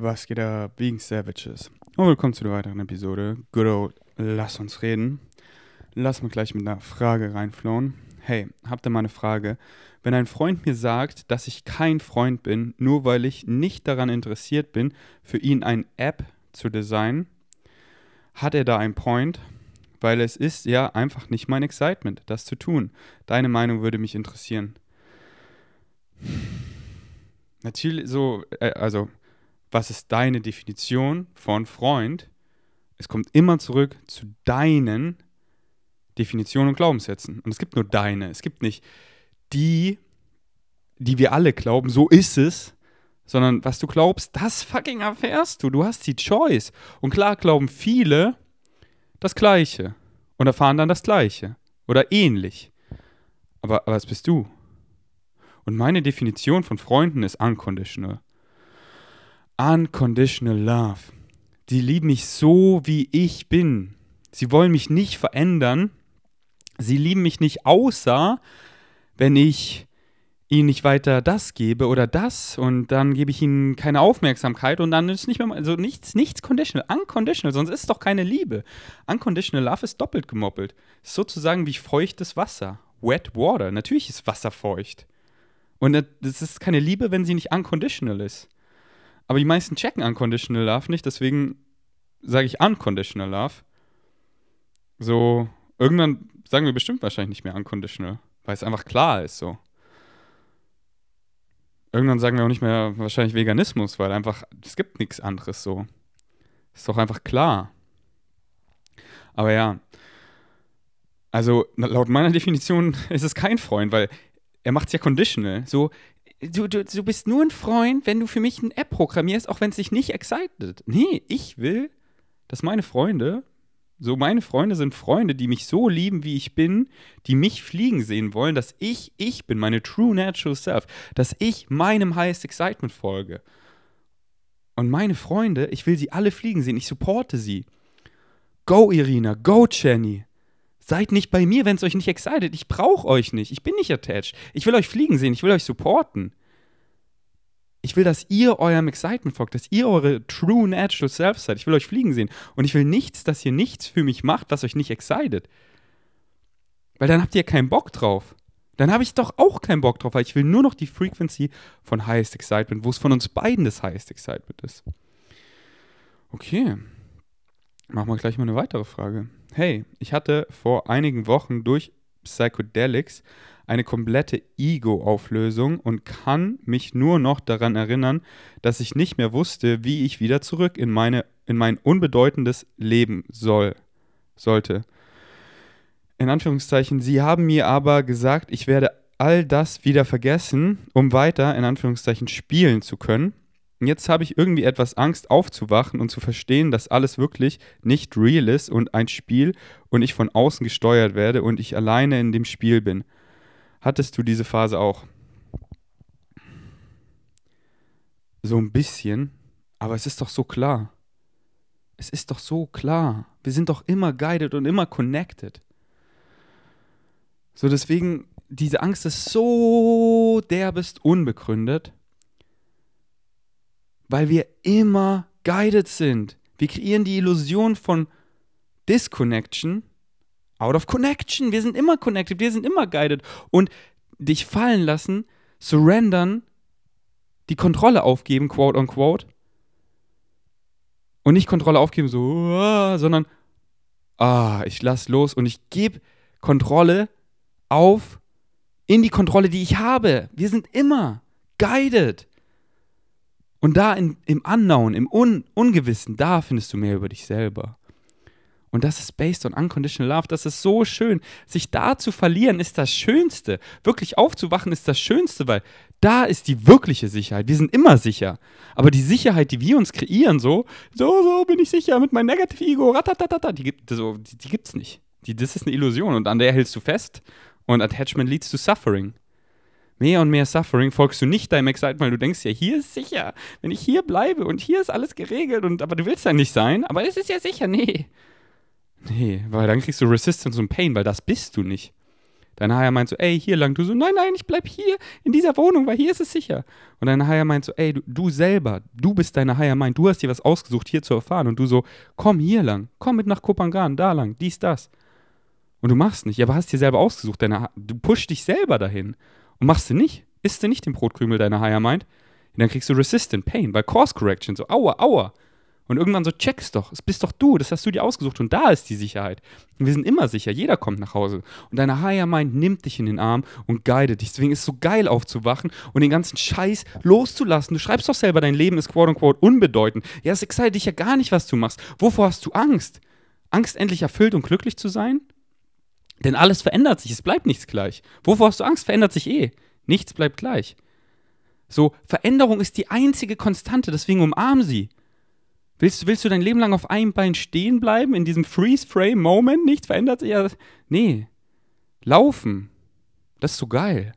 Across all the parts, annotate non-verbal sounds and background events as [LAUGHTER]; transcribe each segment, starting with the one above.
Was geht ab, Being Savages? Und willkommen zu einer weiteren Episode. Good old, lass uns reden. Lass mal gleich mit einer Frage reinflowen. Hey, habt ihr mal eine Frage? Wenn ein Freund mir sagt, dass ich kein Freund bin, nur weil ich nicht daran interessiert bin, für ihn eine App zu designen, hat er da einen Point? Weil es ist ja einfach nicht mein Excitement, das zu tun. Deine Meinung würde mich interessieren. Natürlich so, äh, also, was ist deine Definition von Freund? Es kommt immer zurück zu deinen Definitionen und Glaubenssätzen. Und es gibt nur deine. Es gibt nicht die, die wir alle glauben, so ist es, sondern was du glaubst, das fucking erfährst du. Du hast die Choice. Und klar glauben viele das Gleiche und erfahren dann das Gleiche oder ähnlich. Aber, was bist du? Und meine Definition von Freunden ist unconditional. Unconditional Love. Die lieben mich so, wie ich bin. Sie wollen mich nicht verändern. Sie lieben mich nicht außer, wenn ich ihnen nicht weiter das gebe oder das und dann gebe ich ihnen keine Aufmerksamkeit und dann ist nicht mehr, also nichts, nichts conditional, unconditional, sonst ist es doch keine Liebe. Unconditional Love ist doppelt gemoppelt. Ist sozusagen wie feuchtes Wasser. Wet water. Natürlich ist Wasser feucht. Und das ist keine Liebe, wenn sie nicht unconditional ist. Aber die meisten checken unconditional Love nicht, deswegen sage ich unconditional Love. So, irgendwann sagen wir bestimmt wahrscheinlich nicht mehr unconditional, weil es einfach klar ist so. Irgendwann sagen wir auch nicht mehr wahrscheinlich Veganismus, weil einfach, es gibt nichts anderes so. Ist doch einfach klar. Aber ja, also laut meiner [LAUGHS] Definition ist es kein Freund, weil er macht es ja conditional. So, du, du, du bist nur ein Freund, wenn du für mich eine App programmierst, auch wenn es dich nicht excited. Nee, ich will, dass meine Freunde, so meine Freunde sind Freunde, die mich so lieben, wie ich bin, die mich fliegen sehen wollen, dass ich ich bin, meine true natural self, dass ich meinem highest excitement folge. Und meine Freunde, ich will sie alle fliegen sehen, ich supporte sie. Go Irina, go Jenny. Seid nicht bei mir, wenn es euch nicht excited. Ich brauche euch nicht. Ich bin nicht attached. Ich will euch fliegen sehen. Ich will euch supporten. Ich will, dass ihr eurem Excitement folgt, dass ihr eure true natural self seid. Ich will euch fliegen sehen. Und ich will nichts, dass ihr nichts für mich macht, was euch nicht excited. Weil dann habt ihr keinen Bock drauf. Dann habe ich doch auch keinen Bock drauf, weil ich will nur noch die Frequency von Highest Excitement, wo es von uns beiden das Highest Excitement ist. Okay. Machen wir gleich mal eine weitere Frage hey, ich hatte vor einigen Wochen durch Psychedelics eine komplette Ego-Auflösung und kann mich nur noch daran erinnern, dass ich nicht mehr wusste, wie ich wieder zurück in, meine, in mein unbedeutendes Leben soll, sollte. In Anführungszeichen, sie haben mir aber gesagt, ich werde all das wieder vergessen, um weiter, in Anführungszeichen, spielen zu können. Und jetzt habe ich irgendwie etwas Angst aufzuwachen und zu verstehen, dass alles wirklich nicht real ist und ein Spiel und ich von außen gesteuert werde und ich alleine in dem Spiel bin. Hattest du diese Phase auch? So ein bisschen, aber es ist doch so klar. Es ist doch so klar. Wir sind doch immer guided und immer connected. So deswegen, diese Angst ist so derbest unbegründet weil wir immer guided sind. Wir kreieren die Illusion von Disconnection out of connection. Wir sind immer connected, wir sind immer guided. Und dich fallen lassen, surrendern, die Kontrolle aufgeben, quote unquote. Und nicht Kontrolle aufgeben, so, ah, sondern, ah, ich lass los und ich gebe Kontrolle auf in die Kontrolle, die ich habe. Wir sind immer guided. Und da in, im Unknown, im Un Ungewissen, da findest du mehr über dich selber. Und das ist based on unconditional love. Das ist so schön. Sich da zu verlieren ist das Schönste. Wirklich aufzuwachen ist das Schönste, weil da ist die wirkliche Sicherheit. Wir sind immer sicher. Aber die Sicherheit, die wir uns kreieren, so, so, so bin ich sicher mit meinem Negative Ego, ratatatata, die gibt so, die, die nicht. Die, das ist eine Illusion und an der hältst du fest. Und Attachment leads to suffering mehr und mehr Suffering folgst du nicht deinem Excitement, weil du denkst ja, hier ist sicher, wenn ich hier bleibe und hier ist alles geregelt und aber du willst ja nicht sein, aber es ist ja sicher, nee. Nee, weil dann kriegst du Resistance und Pain, weil das bist du nicht. Dein Higher meint so, ey, hier lang. Du so, nein, nein, ich bleib hier in dieser Wohnung, weil hier ist es sicher. Und dein Higher meint so, ey, du, du selber, du bist deine Higher Mind, du hast dir was ausgesucht, hier zu erfahren. Und du so, komm hier lang, komm mit nach Kopangan, da lang, dies, das. Und du machst nicht, aber hast dir selber ausgesucht. Deine, du pushst dich selber dahin. Und machst du nicht, isst du nicht den Brotkrümel deiner Higher Mind, dann kriegst du Resistant Pain, weil Course Correction, so, aua, aua. Und irgendwann so, checkst doch, es bist doch du, das hast du dir ausgesucht und da ist die Sicherheit. Und wir sind immer sicher, jeder kommt nach Hause. Und deine Higher Mind nimmt dich in den Arm und guidet dich. Deswegen ist es so geil aufzuwachen und den ganzen Scheiß loszulassen. Du schreibst doch selber, dein Leben ist quote unquote unbedeutend. Ja, es excited dich ja gar nicht, was du machst. Wovor hast du Angst? Angst, endlich erfüllt und glücklich zu sein? Denn alles verändert sich, es bleibt nichts gleich. Wovor hast du Angst? Verändert sich eh. Nichts bleibt gleich. So, Veränderung ist die einzige Konstante, deswegen umarm sie. Willst, willst du dein Leben lang auf einem Bein stehen bleiben, in diesem Freeze-Frame-Moment? Nichts verändert sich? Nee. Laufen. Das ist so geil.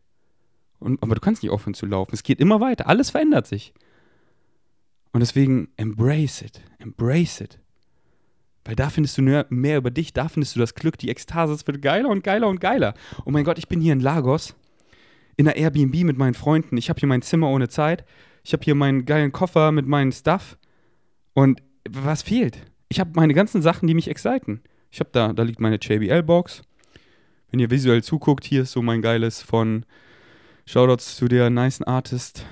Und, aber du kannst nicht aufhören zu laufen. Es geht immer weiter. Alles verändert sich. Und deswegen embrace it. Embrace it. Weil da findest du mehr, über dich, da findest du das Glück, die Ekstase. Es wird geiler und geiler und geiler. Oh mein Gott, ich bin hier in Lagos, in der Airbnb mit meinen Freunden. Ich habe hier mein Zimmer ohne Zeit. Ich habe hier meinen geilen Koffer mit meinem Stuff. Und was fehlt? Ich habe meine ganzen Sachen, die mich exciten. Ich habe da, da liegt meine JBL-Box. Wenn ihr visuell zuguckt, hier ist so mein geiles von Shoutouts zu der nice Artist,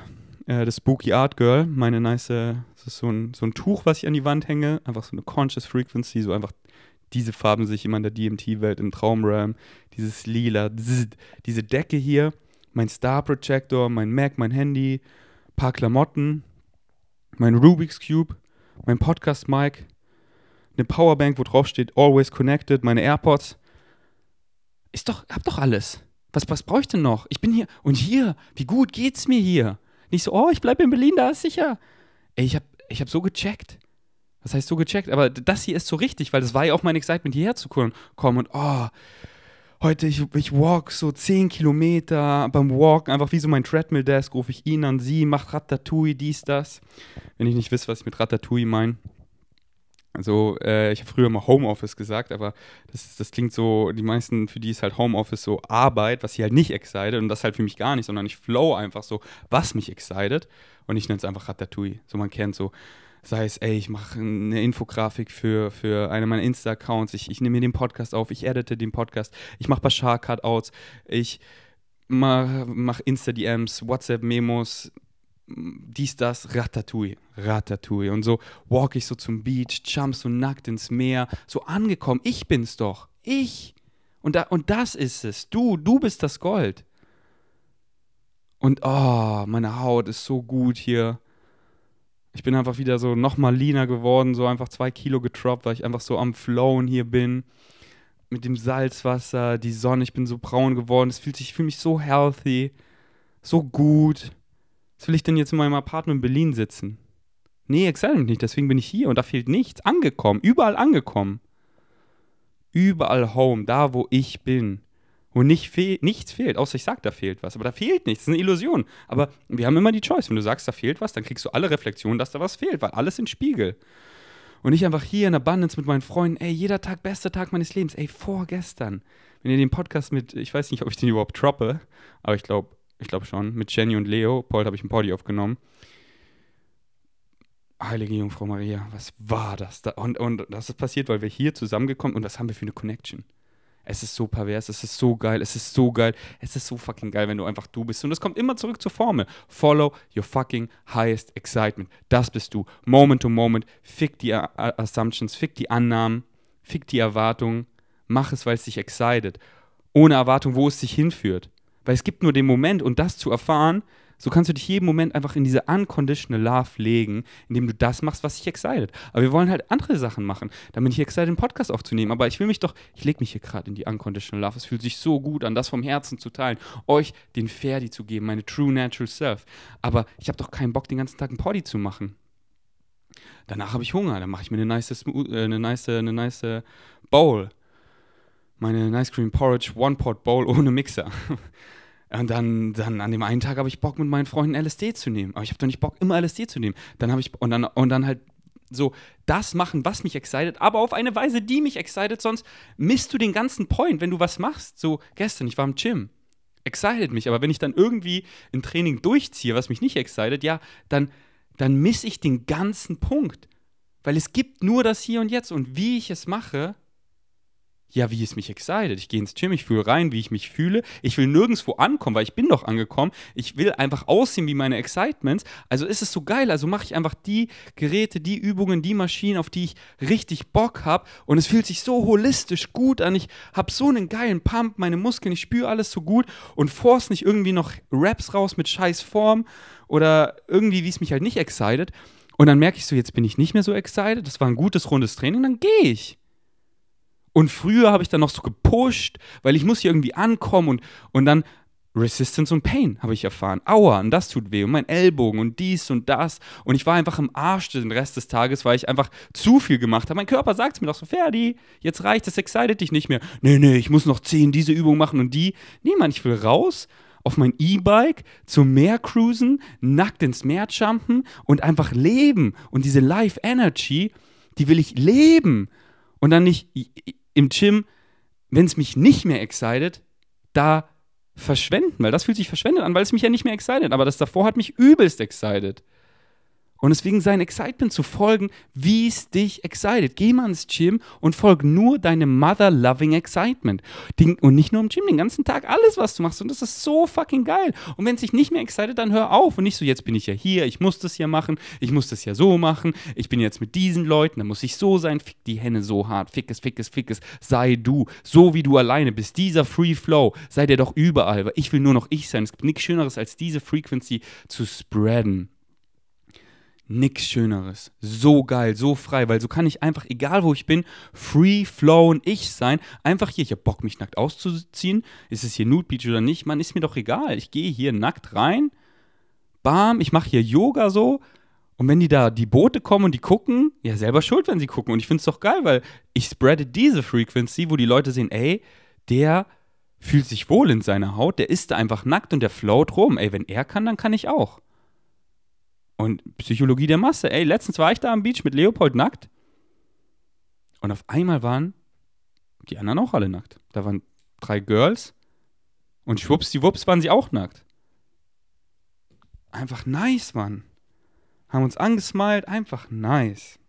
äh, das Spooky Art Girl. Meine nice, das ist so ein, so ein Tuch, was ich an die Wand hänge. Einfach so eine Conscious Frequency, so einfach diese Farben sich immer in der DMT-Welt im Traumrealm. Dieses Lila, diese Decke hier, mein Star Projector, mein Mac, mein Handy, paar Klamotten, mein Rubik's Cube mein Podcast-Mic, eine Powerbank, wo drauf steht Always Connected, meine AirPods. Ist doch, hab doch alles. Was, was brauche ich denn noch? Ich bin hier. Und hier, wie gut geht's mir hier? Nicht so, oh, ich bleibe in Berlin, da ist sicher. Ey, ich hab, ich hab so gecheckt. Was heißt so gecheckt? Aber das hier ist so richtig, weil das war ja auch mein Excitement, hierher zu kommen. Und oh, heute, ich, ich walk so 10 Kilometer, beim Walken einfach wie so mein Treadmill-Desk, rufe ich ihn an, sie, macht Ratatouille, dies, das. Wenn ich nicht wisst, was ich mit Ratatouille meine. Also, äh, ich habe früher mal Homeoffice gesagt, aber das, das klingt so, die meisten, für die ist halt Homeoffice so Arbeit, was sie halt nicht excited und das halt für mich gar nicht, sondern ich flow einfach so, was mich excited und ich nenne es einfach Ratatouille. So, man kennt so, sei es, ey, ich mache eine Infografik für, für eine meiner Insta-Accounts, ich, ich nehme mir den Podcast auf, ich edite den Podcast, ich mache Bashar-Cutouts, ich mache mach Insta-DMs, WhatsApp-Memos, dies, das, Ratatouille, Ratatouille. Und so walk ich so zum Beach, jump so nackt ins Meer, so angekommen, ich bin's doch, ich. Und, da, und das ist es, du, du bist das Gold. Und oh, meine Haut ist so gut hier ich bin einfach wieder so nochmal leaner geworden, so einfach zwei Kilo getroppt, weil ich einfach so am Flown hier bin. Mit dem Salzwasser, die Sonne, ich bin so braun geworden. Es fühlt sich, ich fühle mich so healthy, so gut. Was will ich denn jetzt in meinem Apartment in Berlin sitzen? Nee, mich nicht, deswegen bin ich hier und da fehlt nichts. Angekommen, überall angekommen. Überall home, da wo ich bin. Wo nicht fehl, nichts fehlt, außer ich sage, da fehlt was. Aber da fehlt nichts, das ist eine Illusion. Aber wir haben immer die Choice. Wenn du sagst, da fehlt was, dann kriegst du alle Reflexionen, dass da was fehlt, weil alles sind Spiegel. Und ich einfach hier in Abundance mit meinen Freunden, ey, jeder Tag, bester Tag meines Lebens, ey, vorgestern. Wenn ihr den Podcast mit, ich weiß nicht, ob ich den überhaupt droppe, aber ich glaube, ich glaube schon, mit Jenny und Leo, Paul habe ich ein Party aufgenommen. Heilige Jungfrau Maria, was war das da? Und, und das ist passiert, weil wir hier zusammengekommen und was haben wir für eine Connection? Es ist so pervers, es ist so geil, es ist so geil, es ist so fucking geil, wenn du einfach du bist. Und es kommt immer zurück zur Formel. Follow your fucking highest excitement. Das bist du. Moment to moment. Fick die Assumptions, fick die Annahmen, fick die Erwartungen. Mach es, weil es dich excited. Ohne Erwartung, wo es dich hinführt. Weil es gibt nur den Moment und das zu erfahren, so kannst du dich jeden Moment einfach in diese unconditional love legen, indem du das machst, was dich excited. Aber wir wollen halt andere Sachen machen. Dann bin ich excited, einen Podcast aufzunehmen. Aber ich will mich doch, ich lege mich hier gerade in die unconditional love. Es fühlt sich so gut an, das vom Herzen zu teilen, euch den Ferdi zu geben, meine true natural self. Aber ich habe doch keinen Bock, den ganzen Tag einen Poddy zu machen. Danach habe ich Hunger, dann mache ich mir eine nice, äh, eine nice, eine nice Bowl. Meine Nice Cream Porridge One-Pot Bowl ohne Mixer. [LAUGHS] Und dann, dann an dem einen Tag habe ich Bock, mit meinen Freunden LSD zu nehmen. Aber ich habe doch nicht Bock, immer LSD zu nehmen. Dann habe ich, und dann, und dann halt so das machen, was mich excited, aber auf eine Weise, die mich excited, sonst misst du den ganzen Point, wenn du was machst. So gestern, ich war im Gym, excited mich, aber wenn ich dann irgendwie ein Training durchziehe, was mich nicht excited, ja, dann, dann misse ich den ganzen Punkt. Weil es gibt nur das Hier und Jetzt und wie ich es mache, ja, wie es mich excited. Ich gehe ins Gym, ich fühle rein, wie ich mich fühle. Ich will nirgendwo ankommen, weil ich bin doch angekommen. Ich will einfach aussehen wie meine Excitements. Also ist es so geil. Also mache ich einfach die Geräte, die Übungen, die Maschinen, auf die ich richtig Bock habe. Und es fühlt sich so holistisch gut an. Ich habe so einen geilen Pump, meine Muskeln, ich spüre alles so gut und force nicht irgendwie noch Raps raus mit scheiß Form oder irgendwie, wie es mich halt nicht excited. Und dann merke ich so, jetzt bin ich nicht mehr so excited. Das war ein gutes, rundes Training, dann gehe ich. Und früher habe ich dann noch so gepusht, weil ich muss hier irgendwie ankommen und, und dann Resistance und Pain habe ich erfahren. Aua, und das tut weh. Und mein Ellbogen und dies und das. Und ich war einfach im Arsch den Rest des Tages, weil ich einfach zu viel gemacht habe. Mein Körper sagt es mir doch so, Ferdi, jetzt reicht es, excited dich nicht mehr. Nee, nee, ich muss noch zehn diese Übung machen und die. Nee, Mann, ich will raus auf mein E-Bike zum Meer cruisen, nackt ins Meer jumpen und einfach leben. Und diese Life Energy, die will ich leben. Und dann nicht im Gym, wenn es mich nicht mehr excited, da verschwenden, weil das fühlt sich verschwendet an, weil es mich ja nicht mehr excited, aber das davor hat mich übelst excited. Und deswegen sein Excitement zu folgen, wie es dich excited. Geh mal ins Gym und folg nur deinem mother-loving Excitement. Und nicht nur im Gym, den ganzen Tag, alles, was du machst. Und das ist so fucking geil. Und wenn es dich nicht mehr excited, dann hör auf. Und nicht so, jetzt bin ich ja hier, ich muss das ja machen, ich muss das ja so machen, ich bin jetzt mit diesen Leuten, dann muss ich so sein, fick die Hände so hart, fick es, fick es, fick es, sei du, so wie du alleine bist. Dieser Free Flow, sei der doch überall, weil ich will nur noch ich sein. Es gibt nichts Schöneres, als diese Frequency zu spreaden. Nix Schöneres. So geil, so frei, weil so kann ich einfach, egal wo ich bin, free flown ich sein. Einfach hier, ich hab Bock, mich nackt auszuziehen. Ist es hier Nude Beach oder nicht? Man, ist mir doch egal. Ich gehe hier nackt rein. Bam, ich mache hier Yoga so. Und wenn die da, die Boote kommen und die gucken, ja, selber schuld, wenn sie gucken. Und ich finde es doch geil, weil ich spreade diese Frequency, wo die Leute sehen, ey, der fühlt sich wohl in seiner Haut, der ist da einfach nackt und der float rum. Ey, wenn er kann, dann kann ich auch. Und Psychologie der Masse. Ey, letztens war ich da am Beach mit Leopold nackt. Und auf einmal waren die anderen auch alle nackt. Da waren drei Girls. Und schwuppsdiwupps waren sie auch nackt. Einfach nice, Mann. Haben uns angesmiled. Einfach nice.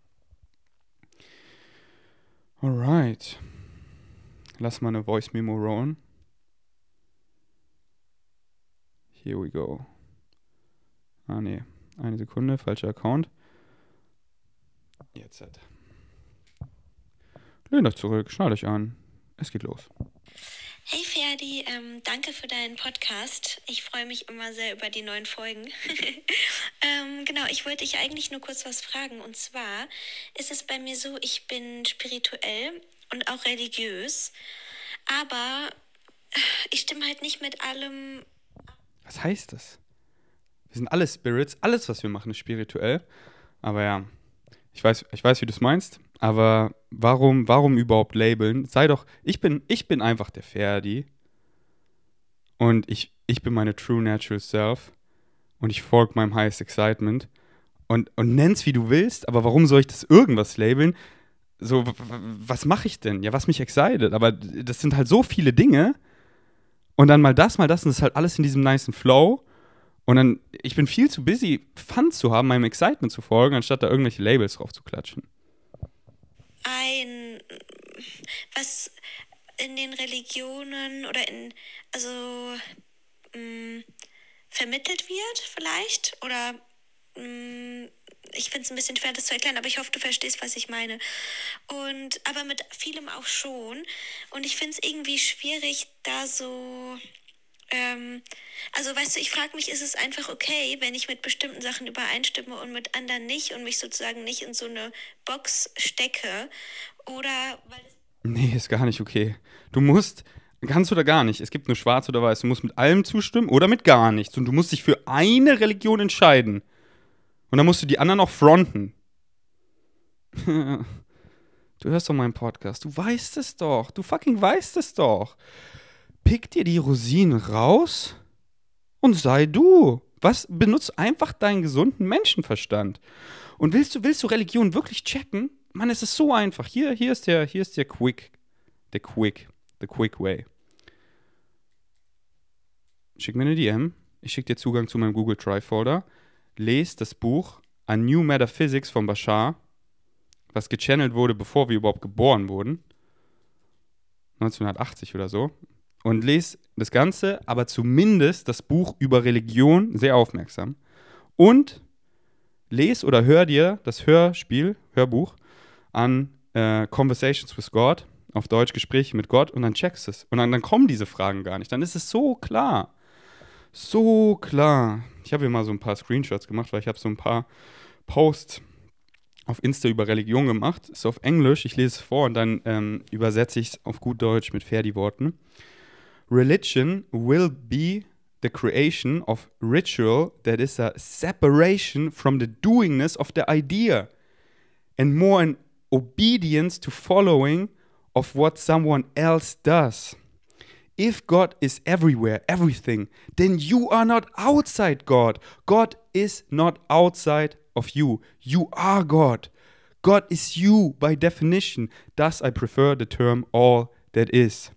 Alright. Lass mal eine Voice Memo rollen. Here we go. Ah, nee. Eine Sekunde, falscher Account. Jetzt. Lehnt euch zurück, schnallt euch an. Es geht los. Hey Ferdi, ähm, danke für deinen Podcast. Ich freue mich immer sehr über die neuen Folgen. [LAUGHS] ähm, genau, ich wollte dich eigentlich nur kurz was fragen. Und zwar ist es bei mir so, ich bin spirituell und auch religiös, aber ich stimme halt nicht mit allem. Was heißt das? Wir sind alle Spirits, alles, was wir machen, ist spirituell. Aber ja, ich weiß, ich weiß, wie du es meinst. Aber warum, warum überhaupt labeln? Sei doch, ich bin, ich bin einfach der Ferdi. Und ich, ich bin meine true natural self. Und ich folge meinem highest excitement. Und, und nenn's wie du willst, aber warum soll ich das irgendwas labeln? So, was mache ich denn? Ja, was mich excited. Aber das sind halt so viele Dinge. Und dann mal das, mal das. Und das ist halt alles in diesem nice Flow. Und dann, ich bin viel zu busy, Fun zu haben, meinem Excitement zu folgen, anstatt da irgendwelche Labels drauf zu klatschen. Ein, was in den Religionen oder in, also, mh, mm, vermittelt wird vielleicht oder mh, mm, ich finde es ein bisschen schwer, das zu erklären, aber ich hoffe, du verstehst, was ich meine. Und aber mit vielem auch schon. Und ich finde es irgendwie schwierig, da so ähm, also weißt du, ich frage mich, ist es einfach okay, wenn ich mit bestimmten Sachen übereinstimme und mit anderen nicht und mich sozusagen nicht in so eine Box stecke? Oder weil es. Nee, ist gar nicht okay. Du musst, ganz oder gar nicht. Es gibt nur schwarz oder weiß. Du musst mit allem zustimmen oder mit gar nichts. Und du musst dich für eine Religion entscheiden. Und dann musst du die anderen auch fronten. [LAUGHS] du hörst doch meinen Podcast. Du weißt es doch. Du fucking weißt es doch pick dir die Rosinen raus und sei du. Was benutzt einfach deinen gesunden Menschenverstand. Und willst du, willst du Religion wirklich checken? Mann, es ist so einfach. Hier, hier ist der, hier ist der Quick, der Quick, the Quick Way. Schick mir eine DM, ich schicke dir Zugang zu meinem Google Drive Folder, lese das Buch A New Metaphysics von Bashar, was gechannelt wurde, bevor wir überhaupt geboren wurden. 1980 oder so. Und lese das Ganze, aber zumindest das Buch über Religion sehr aufmerksam. Und lese oder hör dir das Hörspiel, Hörbuch an äh, Conversations with God, auf Deutsch Gespräche mit Gott, und dann checkst es. Und dann, dann kommen diese Fragen gar nicht. Dann ist es so klar. So klar. Ich habe hier mal so ein paar Screenshots gemacht, weil ich habe so ein paar Posts auf Insta über Religion gemacht. Ist auf Englisch, ich lese es vor und dann ähm, übersetze ich es auf gut Deutsch mit Ferdi-Worten. Religion will be the creation of ritual that is a separation from the doingness of the idea and more an obedience to following of what someone else does. If God is everywhere, everything, then you are not outside God. God is not outside of you. You are God. God is you by definition. Thus, I prefer the term all that is.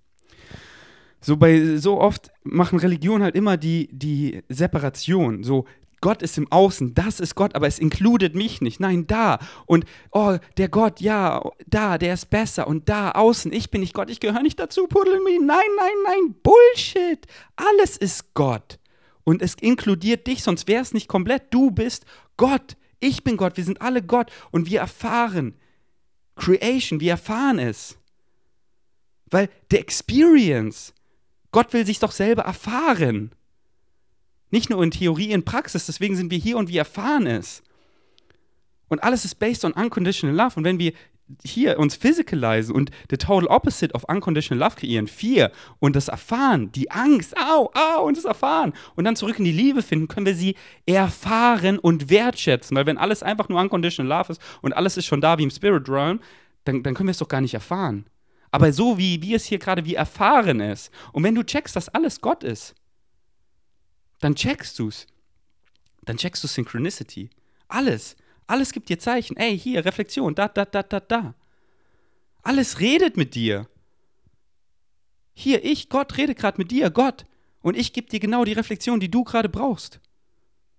So bei so oft machen Religionen halt immer die, die Separation. So, Gott ist im Außen, das ist Gott, aber es includet mich nicht. Nein, da. Und oh, der Gott, ja, da, der ist besser. Und da, außen, ich bin nicht Gott, ich gehöre nicht dazu, puddel mich. Nein, nein, nein, Bullshit. Alles ist Gott. Und es inkludiert dich, sonst wäre es nicht komplett. Du bist Gott. Ich bin Gott. Wir sind alle Gott. Und wir erfahren Creation, wir erfahren es. Weil der Experience, Gott will sich doch selber erfahren. Nicht nur in Theorie, in Praxis. Deswegen sind wir hier und wir erfahren es. Und alles ist based on unconditional love. Und wenn wir hier uns physicalisen und the total opposite of unconditional love kreieren, vier, und das erfahren, die Angst, au, au, und das erfahren, und dann zurück in die Liebe finden, können wir sie erfahren und wertschätzen. Weil wenn alles einfach nur unconditional love ist und alles ist schon da wie im Spirit Realm, dann, dann können wir es doch gar nicht erfahren. Aber so wie wir es hier gerade wie erfahren ist, und wenn du checkst, dass alles Gott ist, dann checkst du es. Dann checkst du Synchronicity. Alles. Alles gibt dir Zeichen. Ey, hier, Reflexion, da, da, da, da, da. Alles redet mit dir. Hier, ich, Gott, rede gerade mit dir, Gott. Und ich gebe dir genau die Reflexion, die du gerade brauchst.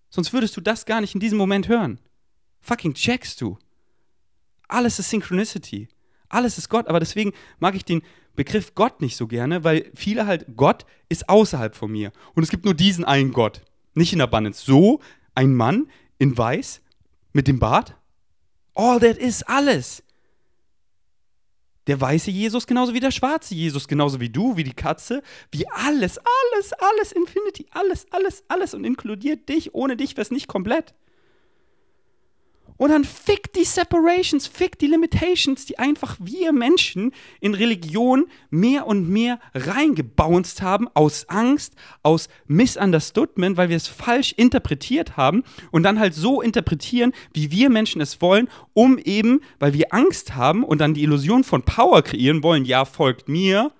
Sonst würdest du das gar nicht in diesem Moment hören. Fucking checkst du. Alles ist Synchronicity. Alles ist Gott. Aber deswegen mag ich den Begriff Gott nicht so gerne, weil viele halt, Gott ist außerhalb von mir. Und es gibt nur diesen einen Gott. Nicht in Abundance. So ein Mann in Weiß mit dem Bart. All that is alles. Der weiße Jesus genauso wie der schwarze Jesus, genauso wie du, wie die Katze, wie alles, alles, alles, Infinity, alles, alles, alles und inkludiert dich. Ohne dich wäre es nicht komplett. Und dann fick die Separations, fick die Limitations, die einfach wir Menschen in Religion mehr und mehr reingebounced haben, aus Angst, aus Misunderstoodment, weil wir es falsch interpretiert haben und dann halt so interpretieren, wie wir Menschen es wollen, um eben, weil wir Angst haben und dann die Illusion von Power kreieren wollen, ja, folgt mir,